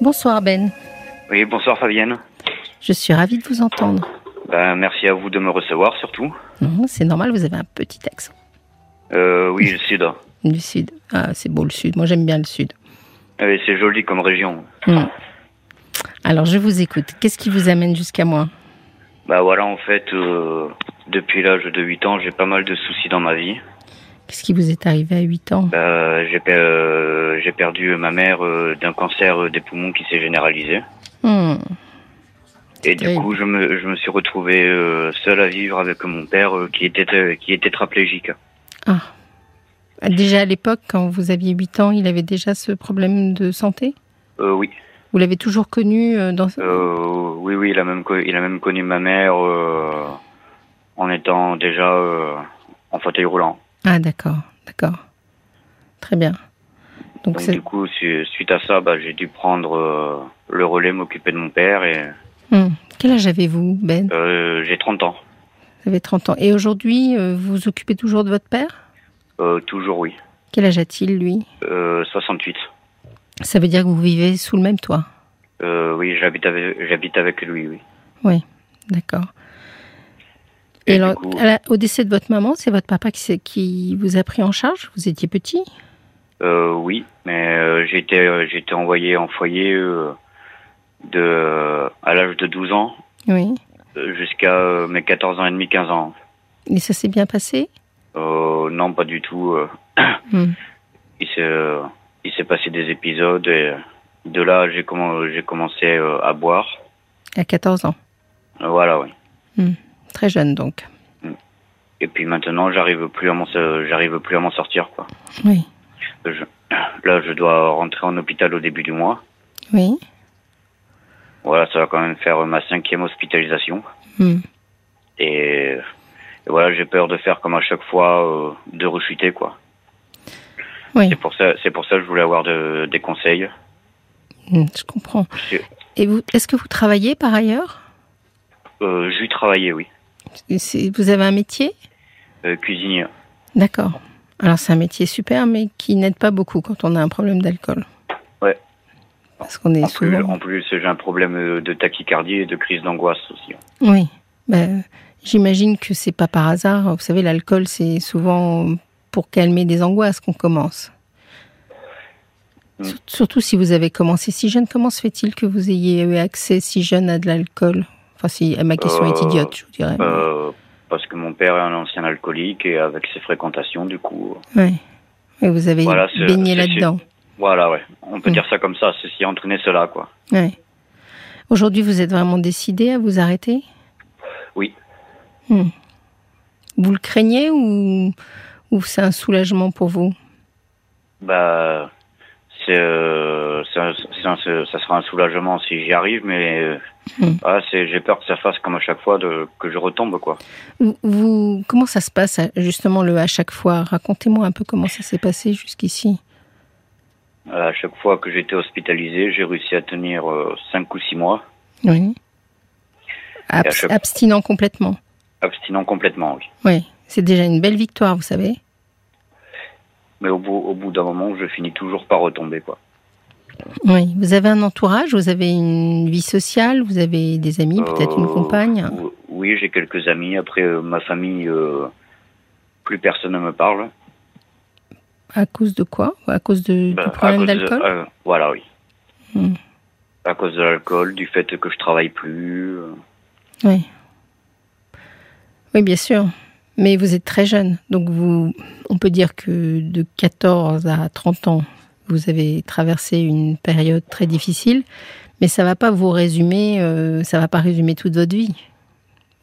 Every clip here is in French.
Bonsoir Ben. Oui, bonsoir Fabienne. Je suis ravie de vous entendre. Ben, merci à vous de me recevoir surtout. Non, C'est normal, vous avez un petit accent. Euh, oui, le sud. Du sud. Ah, c'est beau le sud. Moi, j'aime bien le sud. Euh, c'est joli comme région. Hmm. Alors, je vous écoute. Qu'est-ce qui vous amène jusqu'à moi? Bah voilà, en fait, euh, depuis l'âge de 8 ans, j'ai pas mal de soucis dans ma vie. Qu'est-ce qui vous est arrivé à 8 ans Bah, j'ai per- euh, j'ai perdu ma mère euh, d'un cancer euh, des poumons qui s'est généralisé. Hmm. Et du terrible. coup, je me, je me suis retrouvé seul à vivre avec mon père qui était qui était tétraplégique. Ah. Déjà à l'époque, quand vous aviez 8 ans, il avait déjà ce problème de santé? Euh, oui. Vous l'avez toujours connu dans... Euh, oui, oui, il a même, co- il a même connu ma mère euh, en étant déjà en fauteuil roulant. Ah, d'accord, d'accord. Très bien. Donc, du coup, su- suite à ça, bah, j'ai dû prendre euh, le relais, m'occuper de mon père et Hmm. Quel âge avez-vous, Ben? Euh, j'ai 30 ans. Vous avez 30 ans. Et aujourd'hui, euh, vous vous occupez toujours de votre père? Toujours oui. Quel âge a-t-il, lui? Euh, 68. Ça veut dire que vous vivez sous le même toit? Oui, j'habite avec, j'habite avec lui, oui. Oui, d'accord. Et, Et du alors, coup- à la- au décès de votre maman, c'est votre papa qui, vous a pris en charge? Vous étiez petit? Euh, oui, mais euh, j'ai été, euh, été envoyé en foyer de, à l'âge de 12 ans Oui. jusqu'à mes 14 ans et demi, 15 ans. Et ça s'est bien passé? Euh, non, pas du tout. Hmm. il s'est, euh, passé des épisodes et de là, j'ai, commen- j'ai commencé euh, à boire. À 14 ans. Voilà, oui. Très jeune, donc. Et puis maintenant, j'arrive plus à m'en, j'arrive plus à m'en sortir, quoi. Oui. Je- là, je dois rentrer en hôpital au début du mois. Oui. Voilà, ça va quand même faire ma cinquième hospitalisation. Hmm. Et, et voilà, j'ai peur de faire comme à chaque fois, euh, de rechuter, quoi. Oui, C'est pour ça, c'est pour ça que je voulais avoir de- des conseils. Hmm, je comprends. Et vous, est-ce que vous travaillez par ailleurs? Euh, j'ai travaillé, oui. Vous avez un métier? Euh, cuisinier. D'accord. Alors c'est un métier super, mais qui n'aide pas beaucoup quand on a un problème d'alcool. Ouais. Parce qu'on est En plus, souvent. en plus, j'ai un problème euh, de tachycardie et de crise d'angoisse aussi. Oui. Ben, J'imagine que c'est pas par hasard. Vous savez, l'alcool, c'est souvent pour calmer des angoisses qu'on commence. Mm. Sur- Surtout si vous avez commencé si jeune, comment se fait-il que vous ayez eu accès si jeune à de l'alcool? Enfin, si ma question est Euh, idiote, je vous dirais. Euh, parce que mon père est un ancien alcoolique et avec ses fréquentations, du coup, euh, Ouais. Et vous avez Voilà, baigné là-dedans. voilà, ouais. On peut dire ça comme ça, ceci a entraîné cela, quoi. Ouais. Aujourd'hui, vous êtes vraiment décidé à vous arrêter? Oui. Hmm. Vous le craignez ou, ou c'est un soulagement pour vous? Bah, c'est, euh, ça sera un soulagement si j'y arrive, mais euh, ah, c'est, j'ai peur que ça fasse comme à chaque fois de, que je retombe, quoi. vous, Comment ça se passe justement le à chaque fois? Racontez-moi un peu comment ça s'est passé jusqu'ici. À chaque fois que j'étais hospitalisé, j'ai réussi à tenir euh, cinq ou six mois, Oui. Abs- chaque- Abstinent complètement. abstinent complètement, oui. Oui. C'est déjà une belle victoire, vous savez. Mais au bout, au bout d'un moment, je finis toujours par retomber, quoi. Oui. Vous avez un entourage, vous avez une vie sociale, vous avez des amis, peut-être une Euh, compagne? ou- Oui, j'ai quelques amis. Après, euh, ma famille, euh, plus personne ne me parle. À cause de quoi? À cause de, du à problème d'alcool? euh, Voilà, oui. Hmm. À cause de l'alcool, du fait que je travaille plus. Oui. Oui, bien sûr. Mais vous êtes très jeune. Donc, vous, on peut dire que de 14 à 30 ans, vous avez traversé une période très difficile. Mais ça ne va pas vous résumer, euh, ça va pas résumer toute votre vie.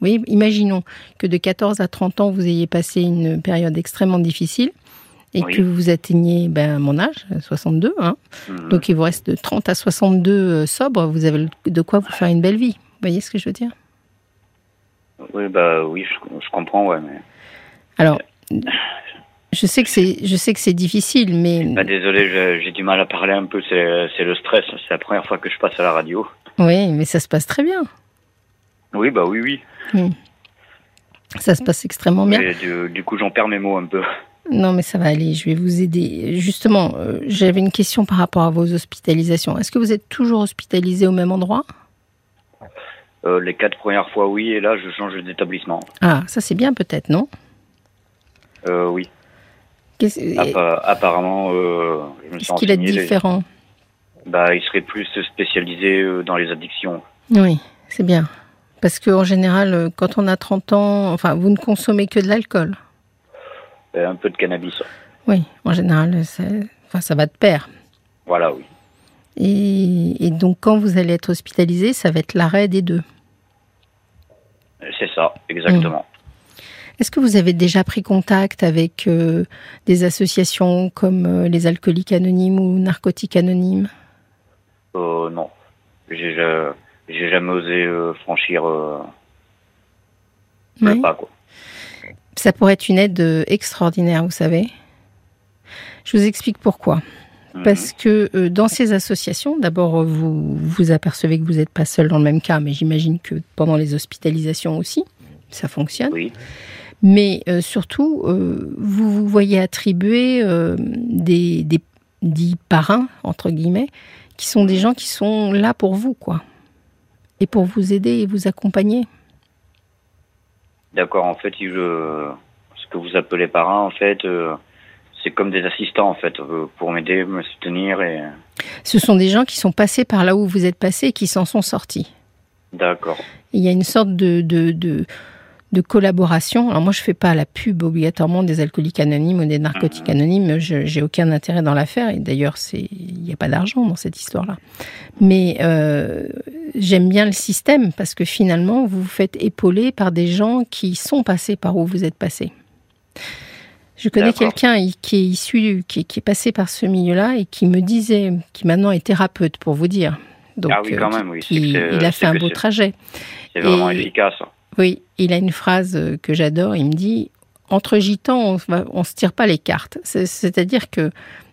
Oui, imaginons que de 14 à 30 ans, vous ayez passé une période extrêmement difficile et Oui. que vous atteigniez ben, mon âge, 62. Hein. mhm. Donc, il vous reste de 30 à 62 euh, sobres. Vous avez de quoi vous faire une belle vie. Vous voyez ce que je veux dire? Oui, bah oui, je, je comprends, ouais. Mais... Alors, je sais que c'est, je sais que c'est difficile, mais Bah, désolé, j'ai du mal à parler un peu. C'est c'est le stress. C'est la première fois que je passe à la radio. oui, mais ça se passe très bien. Oui, bah oui, oui. Ça se passe extrêmement bien. Du coup, j'en perds mes mots un peu. Non, mais ça va aller, je vais vous aider. Justement, euh, j'avais une question par rapport à vos hospitalisations. Est-ce que vous êtes toujours hospitalisé au même endroit? Euh, les quatre premières fois, oui, et là, je change d'établissement. Ah, ça c'est bien peut-être, non? Euh, oui. Appa- apparemment, euh, je me qu'est-ce qu'il est les- différent? Bah, il serait plus spécialisé euh, dans les addictions. Oui, c'est bien. Parce qu'en général, quand on a 30 ans, enfin, vous ne consommez que de l'alcool. Un peu de cannabis. Oui, en général, ça, enfin, ça va de pair. Voilà, oui. Et, et donc, quand vous allez être hospitalisé, ça va être l'arrêt des deux. C'est ça, exactement. Est-ce que vous avez déjà pris contact avec euh, des associations comme euh, les alcooliques anonymes ou narcotiques anonymes? Euh, non. J'ai ja- j'ai jamais osé euh, franchir Oui. pas, quoi. Ça pourrait être une aide extraordinaire, vous savez. Je vous explique pourquoi. Parce que euh, dans ces associations, d'abord, euh, vous vous apercevez que vous n'êtes pas seul dans le même cas, mais j'imagine que pendant les hospitalisations aussi, ça fonctionne. Oui, Mais euh, surtout, euh, vous vous voyez attribuer des, des dits parrains, entre guillemets, qui sont des gens qui sont là pour vous, quoi. Et pour vous aider et vous accompagner. d'accord. En fait, je, ce que vous appelez parrain, en fait, c'est comme des assistants, en fait, euh, pour m'aider, me soutenir et. Ce sont des gens qui sont passés par là où vous êtes passé et qui s'en sont sortis. D'accord. Il y a une sorte de, de, de, de collaboration. Alors moi, je fais pas la pub obligatoirement des alcooliques anonymes ou des narcotiques anonymes. Je j'ai aucun intérêt dans l'affaire. Et d'ailleurs, c'est il n'y a pas d'argent dans cette histoire-là. Mais euh, j'aime bien le système parce que finalement, vous vous faites épauler par des gens qui sont passés par où vous êtes passé. Je connais quelqu'un qui est issu, qui, qui est passé par ce milieu-là et qui me disait, qui maintenant est thérapeute pour vous dire. Donc, Ah oui, quand euh, même, oui. qui- il a fait un beau trajet. C'est vraiment Et- efficace. Oui, il a une phrase euh, que j'adore. Il me dit Entre gitans, on on se tire pas les cartes. C'est- C'est-à-dire que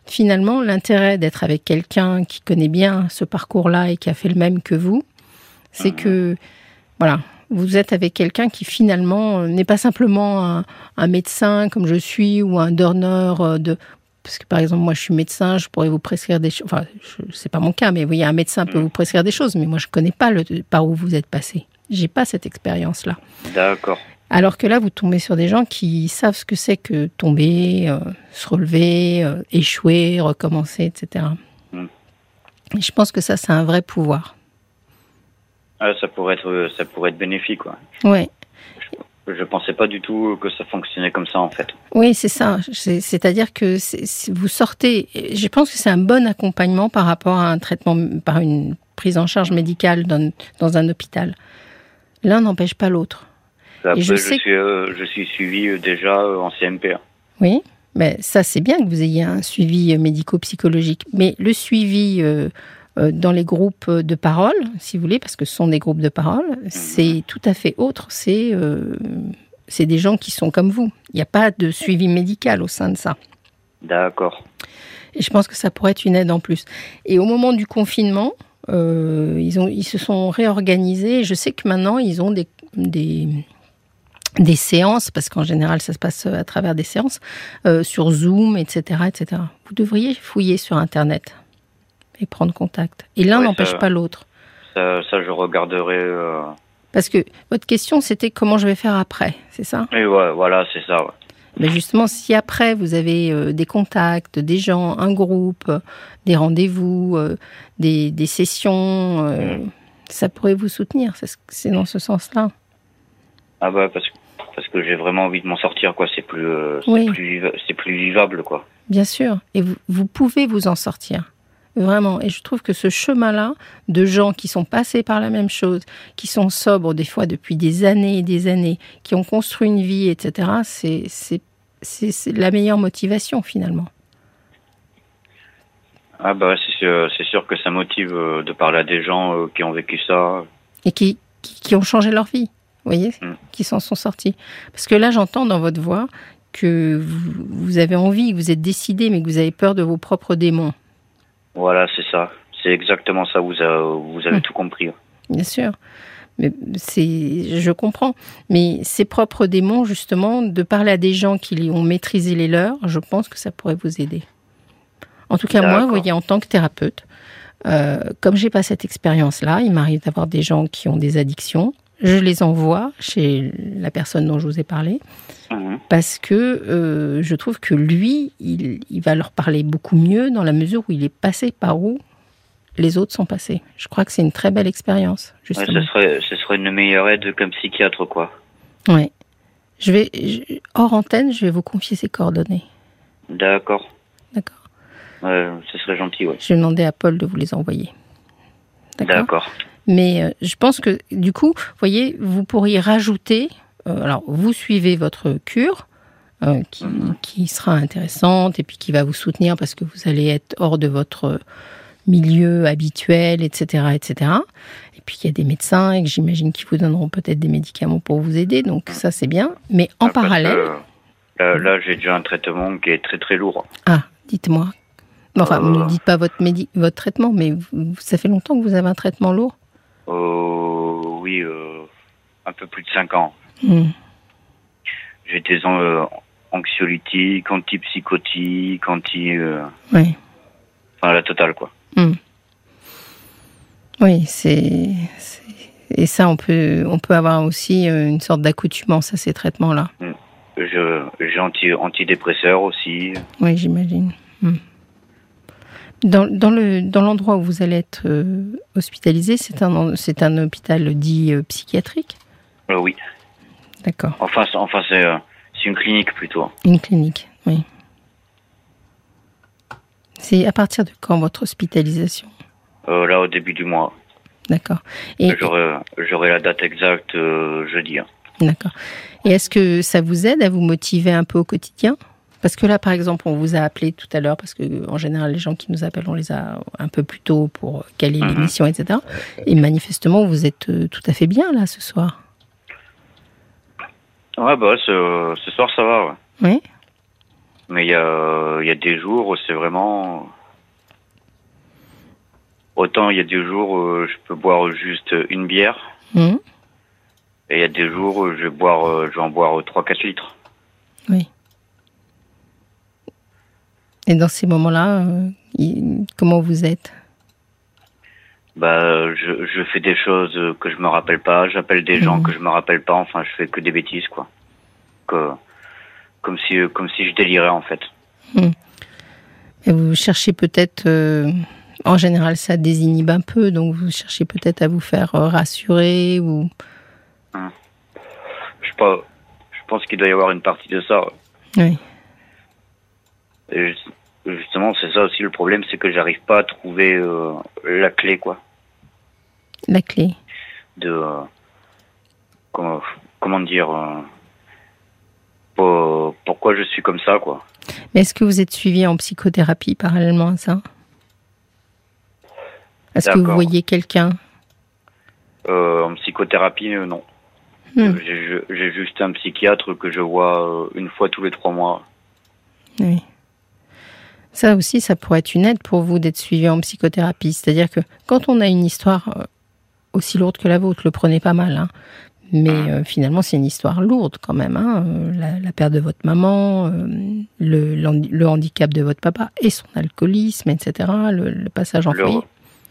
finalement, l'intérêt d'être avec quelqu'un qui connaît bien ce parcours-là et qui a fait le même que vous, c'est Mhm. que, voilà, vous êtes avec quelqu'un qui finalement euh, n'est pas simplement un, un médecin comme je suis ou un donneur euh, de. Parce que par exemple, moi je suis médecin, je pourrais vous prescrire des choses. Enfin, c'est pas mon cas, mais vous voyez, un médecin peut Mhm. vous prescrire des choses, mais moi je connais pas le, par où vous êtes passé. J'ai pas cette expérience-là. D'accord. Alors que là, vous tombez sur des gens qui savent ce que c'est que tomber, euh, se relever, euh, échouer, recommencer, etc. Mm. Et je pense que ça, c'est un vrai pouvoir. Ah, ça pourrait être, ça pourrait être bénéfique, quoi. Ouais. Je pensais pas du tout que ça fonctionnait comme ça, en fait. Oui, c'est ça. C'est- C'est-à-dire que vous sortez. Je pense que c'est un bon accompagnement par rapport à un traitement, par une prise en charge médicale dans, dans un hôpital. L'un n'empêche pas l'autre. Après, je je, sais suis, euh, je suis suivi euh, déjà euh, en CMP. hein. Oui, mais ça c'est bien que vous ayez un suivi euh, médico-psychologique. Mais le suivi euh, euh, dans les groupes de parole, si vous voulez, parce que ce sont des groupes de parole, c'est tout à fait autre. C'est euh, c'est des gens qui sont comme vous. Il n'y a pas de suivi médical au sein de ça. D'accord. Et je pense que ça pourrait être une aide en plus. Et au moment du confinement, euh, ils, ont, ils se sont réorganisés. Je sais que maintenant, ils ont des, des, des séances, parce qu'en général, ça se passe à travers des séances, euh, sur Zoom, etc., etc. Vous devriez fouiller sur Internet et prendre contact. Et l'un Ouais, n'empêche pas l'autre. Ça, ça, je regarderai. euh, Parce que votre question, c'était comment je vais faire après, c'est ça? Et ouais, voilà, c'est ça. ouais. Mais justement, si après vous avez euh, des contacts, des gens, un groupe, euh, des rendez-vous, euh, des, des sessions, Mm. ça pourrait vous soutenir. C'est ce- C'est dans ce sens-là. Ah bah parce que parce que j'ai vraiment envie de m'en sortir, quoi. C'est plus, c'est plus, vivable, quoi. Bien sûr. Et vous, vous pouvez vous en sortir. Vraiment. Et je trouve que ce chemin-là, de gens qui sont passés par la même chose, qui sont sobres des fois depuis des années et des années, qui ont construit une vie, etc., c'est- la meilleure motivation finalement. Ah bah c'est sûr, c'est sûr que ça motive euh, de parler à des gens euh, qui ont vécu ça. et qui, qui, qui ont changé leur vie, vous voyez, Mm. qui s'en sont sortis. Parce que là, j'entends dans votre voix que vous, vous avez envie, que vous êtes décidé, mais que vous avez peur de vos propres démons. Voilà, c'est ça. C'est exactement ça. Vous, a- vous avez Mm. tout compris. Bien sûr. Mais c'est, je comprends. Mais ces propres démons, justement, de parler à des gens qui ont maîtrisé les leurs, je pense que ça pourrait vous aider. En tout cas, moi, vous voyez, en tant que thérapeute, euh, comme j'ai pas cette expérience-là, il m'arrive d'avoir des gens qui ont des addictions. Je les envoie chez la personne dont je vous ai parlé Mhm. parce que euh, je trouve que lui, il, il va leur parler beaucoup mieux dans la mesure où il est passé par où les autres sont passés. Je crois que c'est une très belle expérience, Ouais, ce serait, ce serait une meilleure aide comme psychiatre, quoi. Ouais. Je vais, je- hors antenne, je vais vous confier ses coordonnées. D'accord. D'accord. Ce serait gentil, ouais. Je vais demander à Paul de vous les envoyer. D'accord. Mais euh, je pense que du coup, vous voyez, vous pourriez rajouter. euh, alors, vous suivez votre cure. euh, qui, qui sera intéressante et puis qui va vous soutenir parce que vous allez être hors de votre milieu habituel, etc., etc. Et puis il y a des médecins et que j'imagine qu'ils vous donneront peut-être des médicaments pour vous aider, donc ça c'est bien. Mais en Ah, parallèle, que, là, là, j'ai déjà un traitement qui est très très lourd. ah, dites-moi. Enfin, Euh. ne dites pas votre, médi- votre traitement, mais vous- ça fait longtemps que vous avez un traitement lourd Euh, oui, euh, un peu plus de 5 ans. Hmm. Des euh, anxiolytiques, antipsychotiques, anti... euh, Oui. enfin, la totale, quoi. Oui, c'est. Et ça, on peut, on peut avoir aussi une sorte d'accoutumance à ces traitements-là. Je- J'ai anti, antidépresseurs aussi. Oui, j'imagine. Dans, dans le dans l'endroit où vous allez être euh, hospitalisé, c'est un c'est un hôpital dit euh, psychiatrique? Euh, oui. D'accord. Enfin, c'est- enfin c'est une clinique plutôt. Une clinique. Oui. C'est à partir de quand votre hospitalisation? Là, au début du mois. D'accord. Et J'aurai la date exacte jeudi. hein. D'accord. Et est-ce que ça vous aide à vous motiver un peu au quotidien? Parce que là, par exemple, on vous a appelé tout à l'heure, parce que en général, les gens qui nous appellent, on les a un peu plus tôt pour caler Mhm. l'émission, etc. Et manifestement, vous êtes euh, tout à fait bien là ce soir. Ouais, bah, ce, ce soir, ça va. ouais. Oui. Mais il y a, y a des jours où c'est vraiment. Autant il y a des jours où je peux boire juste une bière, Mhm. et il y a des jours où je vais, boire, euh, je vais en boire 3-4 litres. Oui. Et dans ces moments-là, euh, comment vous êtes? Bah, je, je fais des choses que je me rappelle pas, j'appelle des gens Mhm. que je me rappelle pas, enfin, je fais que des bêtises, quoi. Que, comme, si, comme si je délirais, en fait. Et vous cherchez peut-être, euh, en général, ça désinhibe un peu, donc vous cherchez peut-être à vous faire euh, rassurer ou. Je, pas, je pense qu'il doit y avoir une partie de ça. Oui. Et justement, c'est ça aussi le problème, c'est que j'arrive pas à trouver euh, la clé, quoi. La clé. De. euh, comment, comment dire. euh, pour- pourquoi je suis comme ça, quoi. Mais est-ce que vous êtes suivi en psychothérapie parallèlement à ça? Est-ce que vous voyez quelqu'un? En psychothérapie, non. Hmm. J'ai ju- J'ai juste un psychiatre que je vois une fois tous les trois mois. Oui. Ça aussi, ça pourrait être une aide pour vous d'être suivi en psychothérapie. C'est-à-dire que quand on a une histoire euh, aussi lourde que la vôtre, le prenez pas mal. hein. Mais euh, finalement, c'est une histoire lourde quand même. hein. Euh, La, la perte de votre maman, euh, le, handicap de votre papa et son alcoolisme, etc. Le, le passage en Le, foyer.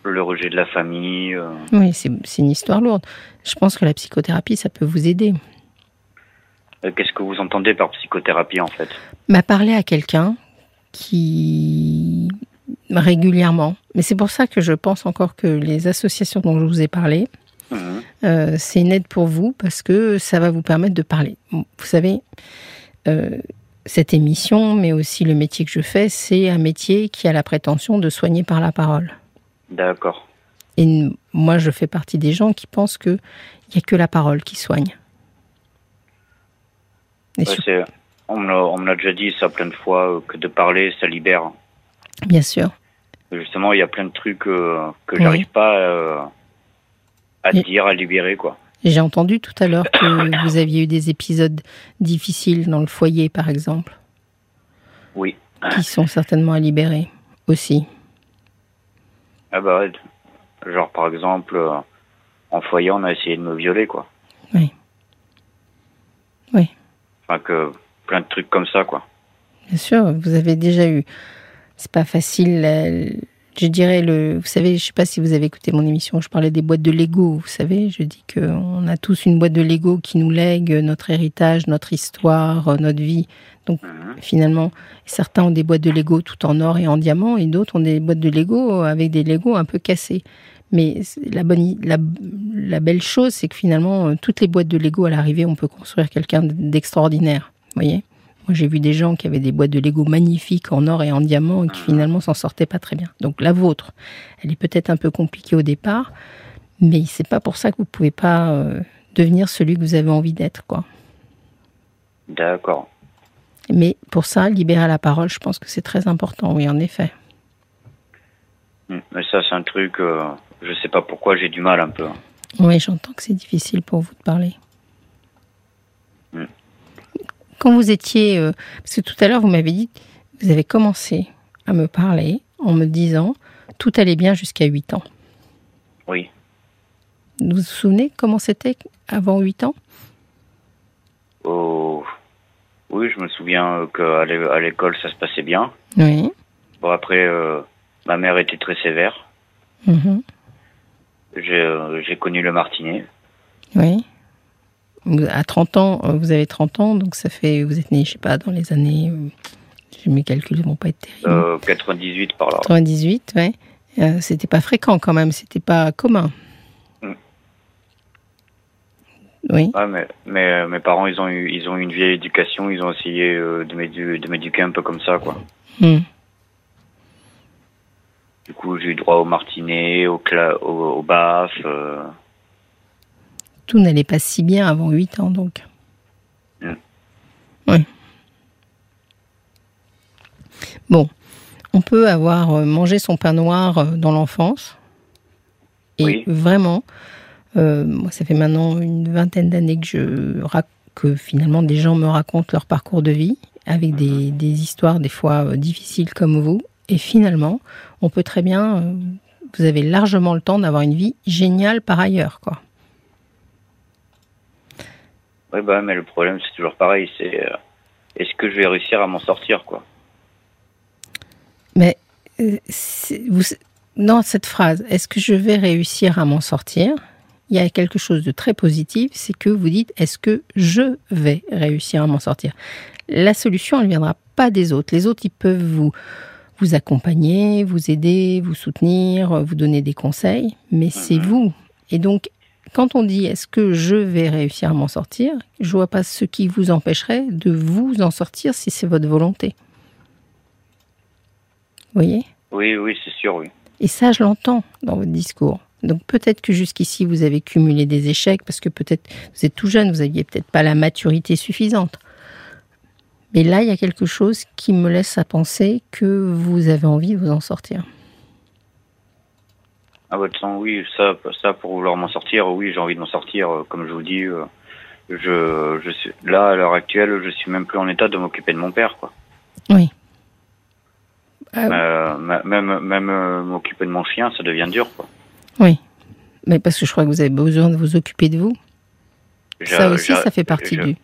le rejet de la famille. euh, Oui, c'est une histoire lourde. Je pense que la psychothérapie, ça peut vous aider. Qu'est-ce que vous entendez par psychothérapie, en fait? M'a parlé à quelqu'un qui régulièrement, mais c'est pour ça que je pense encore que les associations dont je vous ai parlé, Mhm. euh, c'est une aide pour vous parce que ça va vous permettre de parler. Vous savez, euh, cette émission, mais aussi le métier que je fais, c'est un métier qui a la prétention de soigner par la parole. D'accord. Et moi, je fais partie des gens qui pensent que il y a que la parole qui soigne. Ouais, sur- on me l'a- déjà dit ça plein de fois, euh, que de parler, ça libère. bien sûr. Justement, il y a plein de trucs euh, que Oui. j'arrive pas euh, à dire, à libérer, quoi. J'ai entendu tout à l'heure que vous aviez eu des épisodes difficiles dans le foyer, par exemple, Oui. qui sont certainement à libérer aussi. Ah bah. Genre, par exemple, en foyer, on a essayé de me violer, quoi. Oui. Oui. Enfin, que plein de trucs comme ça, quoi. Bien sûr, vous avez déjà eu. C'est pas facile. Je dirais le. Vous savez, je sais pas si vous avez écouté mon émission. Je parlais des boîtes de Lego. Vous savez, je dis que on a tous une boîte de Lego qui nous lègue notre héritage, notre histoire, euh, notre vie. Donc Mhm. finalement, certains ont des boîtes de Lego tout en or et en diamant, et d'autres ont des boîtes de Lego avec des Lego un peu cassés. Mais la bonne, la, la belle chose, c'est que finalement, euh, toutes les boîtes de Lego à l'arrivée, on peut construire quelqu'un d'extraordinaire. Vous voyez Moi, j'ai vu des gens qui avaient des boîtes de Lego magnifiques en or et en diamant et qui finalement s'en sortaient pas très bien. Donc la vôtre, elle est peut-être un peu compliquée au départ, mais c'est pas pour ça que vous pouvez pas euh, devenir celui que vous avez envie d'être, quoi. D'accord. Mais pour ça, libérer la parole, je pense que c'est très important, oui, en effet. Mm. Mais ça, c'est un truc, euh, je sais pas pourquoi, j'ai du mal un peu. Oui, j'entends que c'est difficile pour vous de parler. Quand vous étiez... euh, parce que tout à l'heure, vous m'avez dit, vous avez commencé à me parler en me disant, tout allait bien jusqu'à 8 ans. Oui. Vous vous souvenez comment c'était avant 8 ans? Oh. Oui, je me souviens qu'à l'école, ça se passait bien. Oui. Bon, après, euh, ma mère était très sévère. Euh, j'ai connu le martinet. Oui. À 30 ans, euh, vous avez 30 ans, donc ça fait... Vous êtes né, je sais pas, dans les années... euh, Mes calculs ne vont pas être terribles. Euh, 98 par là. 98, ouais. Euh, c'était pas fréquent quand même, c'était pas commun. Mm. Oui, Ouais, mais, mais euh, mes parents, ils ont eu, ils ont eu une vieille éducation. Ils ont essayé euh, de m'édu- de m'éduquer un peu comme ça, quoi. Mm. Du coup, j'ai eu droit au martinet, au, au, au baf. euh, tout n'allait pas si bien avant 8 ans donc. Oui. Bon, on peut avoir euh, mangé son pain noir euh, dans l'enfance. Et Oui. vraiment, euh, moi, ça fait maintenant une vingtaine d'années que je que finalement des gens me racontent leur parcours de vie avec des, des histoires des fois difficiles comme vous. Et finalement, on peut très bien, euh, vous avez largement le temps d'avoir une vie géniale par ailleurs, quoi. Ouais, bah, mais le problème, c'est toujours pareil. C'est euh, est-ce que je vais réussir à m'en sortir, quoi? Mais euh, vous, dans cette phrase, est-ce que je vais réussir à m'en sortir? Il y a quelque chose de très positif, c'est que vous dites est-ce que je vais réussir à m'en sortir? La solution, elle ne viendra pas des autres. Les autres, ils peuvent vous vous accompagner, vous aider, vous soutenir, vous donner des conseils, mais c'est Mhm. vous. Et donc, quand on dit est-ce que je vais réussir à m'en sortir, je vois pas ce qui vous empêcherait de vous en sortir si c'est votre volonté. Vous voyez? Oui, oui, c'est sûr, oui. et ça, je l'entends dans votre discours. Donc peut-être que jusqu'ici, vous avez cumulé des échecs parce que peut-être vous êtes tout jeune, vous n'aviez peut-être pas la maturité suffisante. Mais là, il y a quelque chose qui me laisse à penser que vous avez envie de vous en sortir. Ah, bah, de toute façon, oui, ça, ça, pour vouloir m'en sortir, oui, j'ai envie de m'en sortir. euh, Comme je vous dis, euh, je, je suis, là, à l'heure actuelle, je suis même plus en état de m'occuper de mon père, quoi. Oui. Euh, ma- même, même euh, m'occuper de mon chien, ça devient dur, quoi. oui. Mais parce que je crois que vous avez besoin de vous occuper de vous. Ça aussi, j'a- ça fait partie du.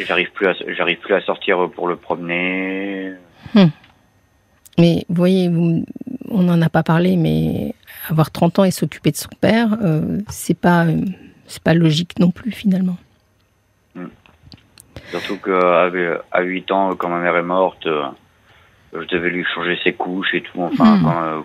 J'arrive plus à, j'arrive plus à sortir pour le promener. Mais vous voyez, vous- on n'en a pas parlé, mais avoir 30 ans et s'occuper de son père, euh, c'est pas, euh, c'est pas logique non plus finalement. Surtout qu'à à 8 ans, quand ma mère est morte, euh, je devais lui changer ses couches et tout, enfin, Hmm. quand, euh,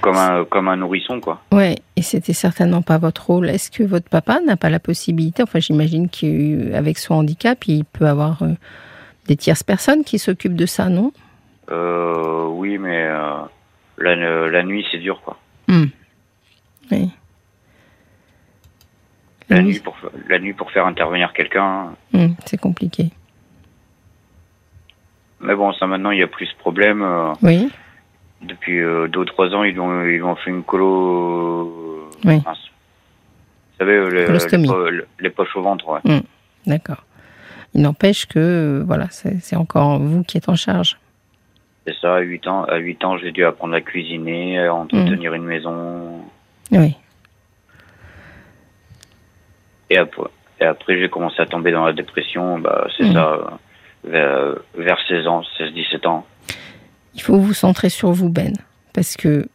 comme, un, comme un nourrisson, quoi. Ouais, et c'était certainement pas votre rôle. Est-ce que votre papa n'a pas la possibilité, enfin j'imagine qu'avec son handicap, il peut avoir euh, des tierces personnes qui s'occupent de ça, non? Euh, oui, mais euh, la, la nuit, c'est dur, quoi. Hmm. Oui. La, La nuit, nuit, pour, la nuit pour faire intervenir quelqu'un. hmm, c'est compliqué. Mais bon, ça maintenant, il n'y a plus ce problème. euh, Oui, depuis euh, deux ou trois ans, ils ont, ils ont fait une colo. Oui. mince. Vous savez, euh, les, les, Colostomie. po- les poches au ventre, ouais. d'accord. Il n'empêche que, euh, voilà, c'est encore vous qui êtes en charge. C'est ça, à 8 ans, à 8 ans, j'ai dû apprendre à cuisiner, à entretenir une maison. Oui. et après, et après j'ai commencé à tomber dans la dépression. Bah, c'est Mhm. ça, vers, vers 16 ans, 16-17 ans. Il faut vous centrer sur vous, Ben, parce que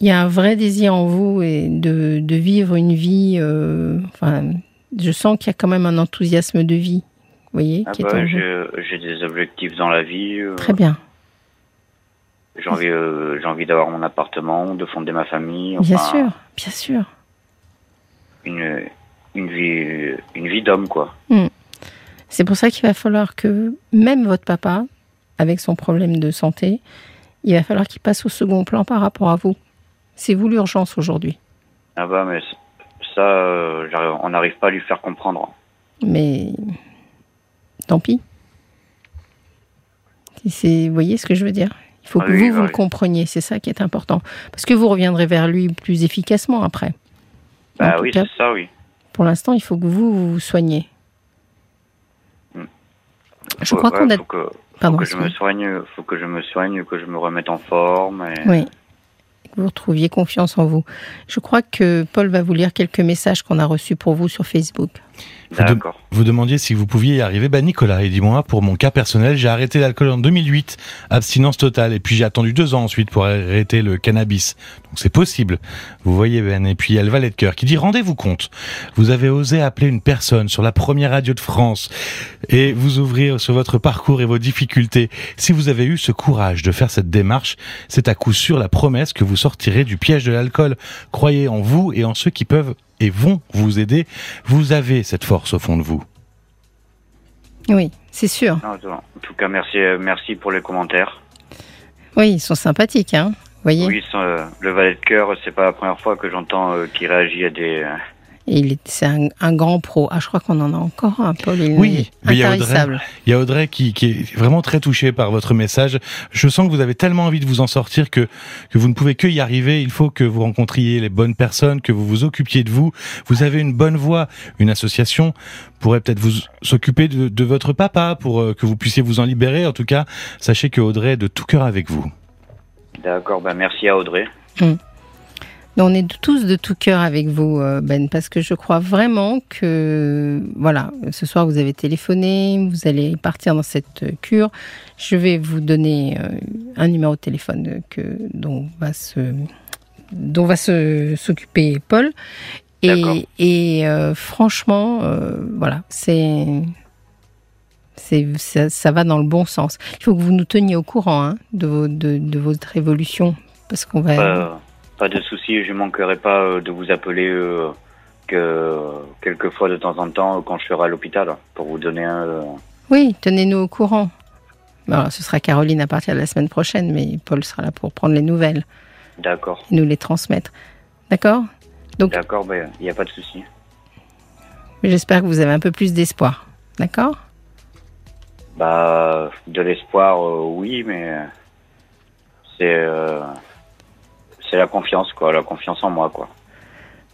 il y a un vrai désir en vous et de, de vivre une vie. euh, enfin, je sens qu'il y a quand même un enthousiasme de vie, vous voyez, Ah bah, j'ai des objectifs dans la vie. euh, Très bien, J'ai envie, euh, j'ai envie d'avoir mon appartement, de fonder ma famille. bien sûr, bien sûr. Une, une vie, une vie d'homme, quoi. C'est pour ça qu'il va falloir que même votre papa, avec son problème de santé, il va falloir qu'il passe au second plan par rapport à vous. C'est vous l'urgence aujourd'hui. Ah bah, mais ça, euh, on n'arrive pas à lui faire comprendre. Mais tant pis. Vous voyez ce que je veux dire? Il faut que oui, vous, vous oui. le compreniez. C'est ça qui est important. Parce que vous reviendrez vers lui plus efficacement après. Bah oui, c'est ça, oui. pour l'instant, il faut que vous vous, soignez. Hmm. Je crois Ouais, qu'on a... Faut que, faut Pardon, que je me soigne, faut que je me soigne, que je me remette en forme. Et... Oui. Que vous retrouviez confiance en vous. Je crois que Paul va vous lire quelques messages qu'on a reçus pour vous sur Facebook. Vous, de- D'accord. vous demandiez si vous pouviez y arriver. Bah Nicolas, et dis-moi, pour mon cas personnel, j'ai arrêté l'alcool en 2008, abstinence totale, et puis j'ai attendu deux ans ensuite pour arrêter le cannabis. Donc c'est possible. Vous voyez Ben. Et puis il y a le valet de cœur qui dit rendez-vous compte. Vous avez osé appeler une personne sur la première radio de France et vous ouvrir sur votre parcours et vos difficultés. Si vous avez eu ce courage de faire cette démarche, c'est à coup sûr la promesse que vous sortirez du piège de l'alcool. Croyez en vous et en ceux qui peuvent et vont vous aider. Vous avez cette force au fond de vous. Oui, c'est sûr. En tout cas, merci, euh, merci pour les commentaires. Oui, ils sont sympathiques, hein. Vous voyez Oui, euh, le valet de cœur, c'est pas la première fois que j'entends euh, qu'il réagit à des. Et il est, c'est un, un grand pro. Ah, je crois qu'on en a encore un, Paul. Il Oui, il y a Audrey. intarissable. Il y a Audrey qui, qui est vraiment très touchée par votre message. Je sens que vous avez tellement envie de vous en sortir que, que vous ne pouvez que y arriver. Il faut que vous rencontriez les bonnes personnes, que vous vous occupiez de vous. Vous avez une bonne voix. Une association pourrait peut-être vous s'occuper de, de votre papa pour euh, que vous puissiez vous en libérer. En tout cas, sachez que Audrey est de tout cœur avec vous. D'accord, ben merci à Audrey. Mais on est tous de tout cœur avec vous, euh, Ben, parce que je crois vraiment que, voilà, ce soir vous avez téléphoné, vous allez partir dans cette cure. Je vais vous donner euh, un numéro de téléphone que, dont va se, dont va se s'occuper Paul. Et, et euh, franchement, euh, voilà, c'est, c'est, ça, ça va dans le bon sens. Il faut que vous nous teniez au courant hein, de, vos, de, de votre évolution, parce qu'on va. Pas, pas de souci, je manquerai pas euh, de vous appeler euh, que quelques fois de temps en temps euh, quand je serai à l'hôpital pour vous donner un. Oui, tenez-nous au courant. Ce sera Caroline à partir de la semaine prochaine, mais Paul sera là pour prendre les nouvelles D'accord, et nous les transmettre. D'accord? Donc, d'accord, ben il n'y a pas de souci. j'espère que vous avez un peu plus d'espoir. D'accord? Bah, de l'espoir, euh, oui, mais c'est euh, c'est la confiance, quoi, la confiance en moi, quoi.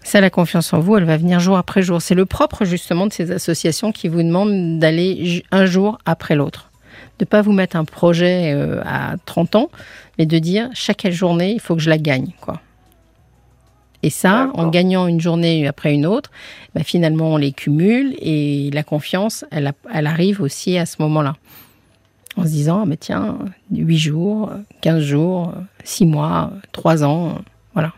Ça, la confiance en vous, elle va venir jour après jour. C'est le propre, justement, de ces associations qui vous demandent d'aller un jour après l'autre. De pas vous mettre un projet euh, à 30 ans, mais de dire chaque journée, il faut que je la gagne, quoi. Et ça, en gagnant une journée après une autre, bah, finalement, on les cumule et la confiance, elle, elle arrive aussi à ce moment-là. En se disant, ah, mais tiens, 8 jours, 15 jours, 6 mois, 3 ans, voilà.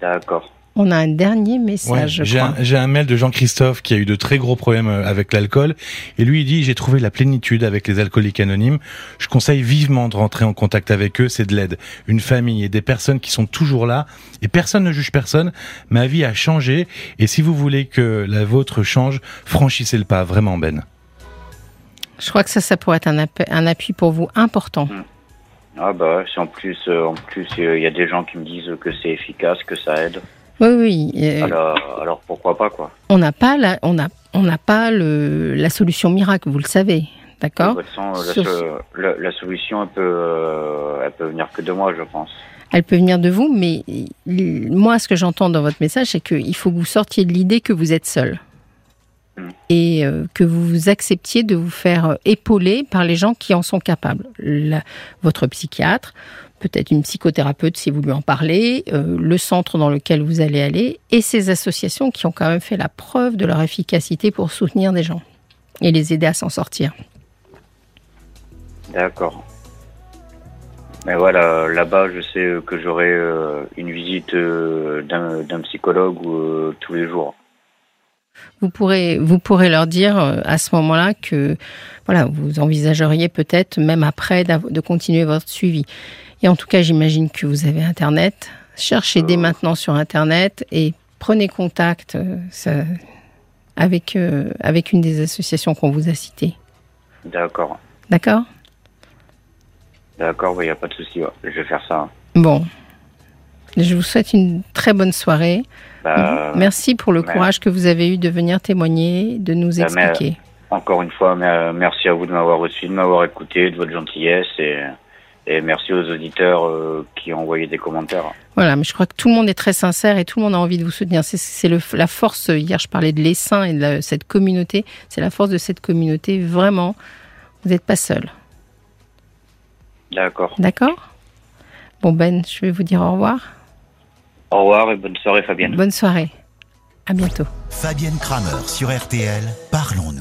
D'accord. On a un dernier message, j'ai un, j'ai un mail de Jean-Christophe qui a eu de très gros problèmes euh, avec l'alcool. Et lui, il dit, j'ai trouvé la plénitude avec les alcooliques anonymes. Je conseille vivement de rentrer en contact avec eux. C'est de l'aide. Une famille et des personnes qui sont toujours là. Et personne ne juge personne. Ma vie a changé. Et si vous voulez que la vôtre change, franchissez le pas. Vraiment, Ben. Je crois que ça, ça pourrait être un, app- un appui pour vous important. Ah bah, si en plus, euh, en plus, il y a des gens qui me disent que c'est efficace, que ça aide. Oui, oui. euh, Alors, alors pourquoi pas, quoi. on n'a pas, la, on a, on n'a pas le, la solution miracle, vous le savez, d'accord De toute façon, la, Sur- la- la solution, elle peut, euh, elle peut venir que de moi, je pense. Elle peut venir de vous, mais moi, ce que j'entends dans votre message, c'est qu'il faut que vous sortiez de l'idée que vous êtes seul. Mm. Et euh, que vous acceptiez de vous faire euh, épauler par les gens qui en sont capables. Votre psychiatre peut-être une psychothérapeute si vous lui en parlez, euh, le centre dans lequel vous allez aller, et ces associations qui ont quand même fait la preuve de leur efficacité pour soutenir des gens et les aider à s'en sortir. D'accord. Mais voilà, là-bas, je sais que j'aurai une visite d'un psychologue tous les jours. Vous pourrez, vous pourrez leur dire euh, à ce moment-là que voilà, vous envisageriez peut-être même après de continuer votre suivi. Et en tout cas, j'imagine que vous avez Internet. Cherchez dès Euh. maintenant sur Internet et prenez contact euh, ça- avec, euh, avec une des associations qu'on vous a citées. D'accord. D'accord? D'accord, il n'y a pas de souci. ouais. Je vais faire ça. Bon. Je vous souhaite une très bonne soirée. Bah. Merci pour le courage que vous avez eu de venir témoigner, de nous Bah, expliquer. Encore une fois, mer- merci à vous de m'avoir reçu, de m'avoir écouté, de votre gentillesse et, et merci aux auditeurs euh, qui ont envoyé des commentaires. Voilà, mais je crois que tout le monde est très sincère et tout le monde a envie de vous soutenir. C'est- la force, hier je parlais de l'essaim et de la- cette communauté, c'est la force de cette communauté, vraiment, vous n'êtes pas seul. D'accord. D'accord? Bon Ben, je vais vous dire au revoir. Au revoir et bonne soirée Fabienne. Bonne soirée. À bientôt. Fabienne Kramer sur RTL, parlons-nous.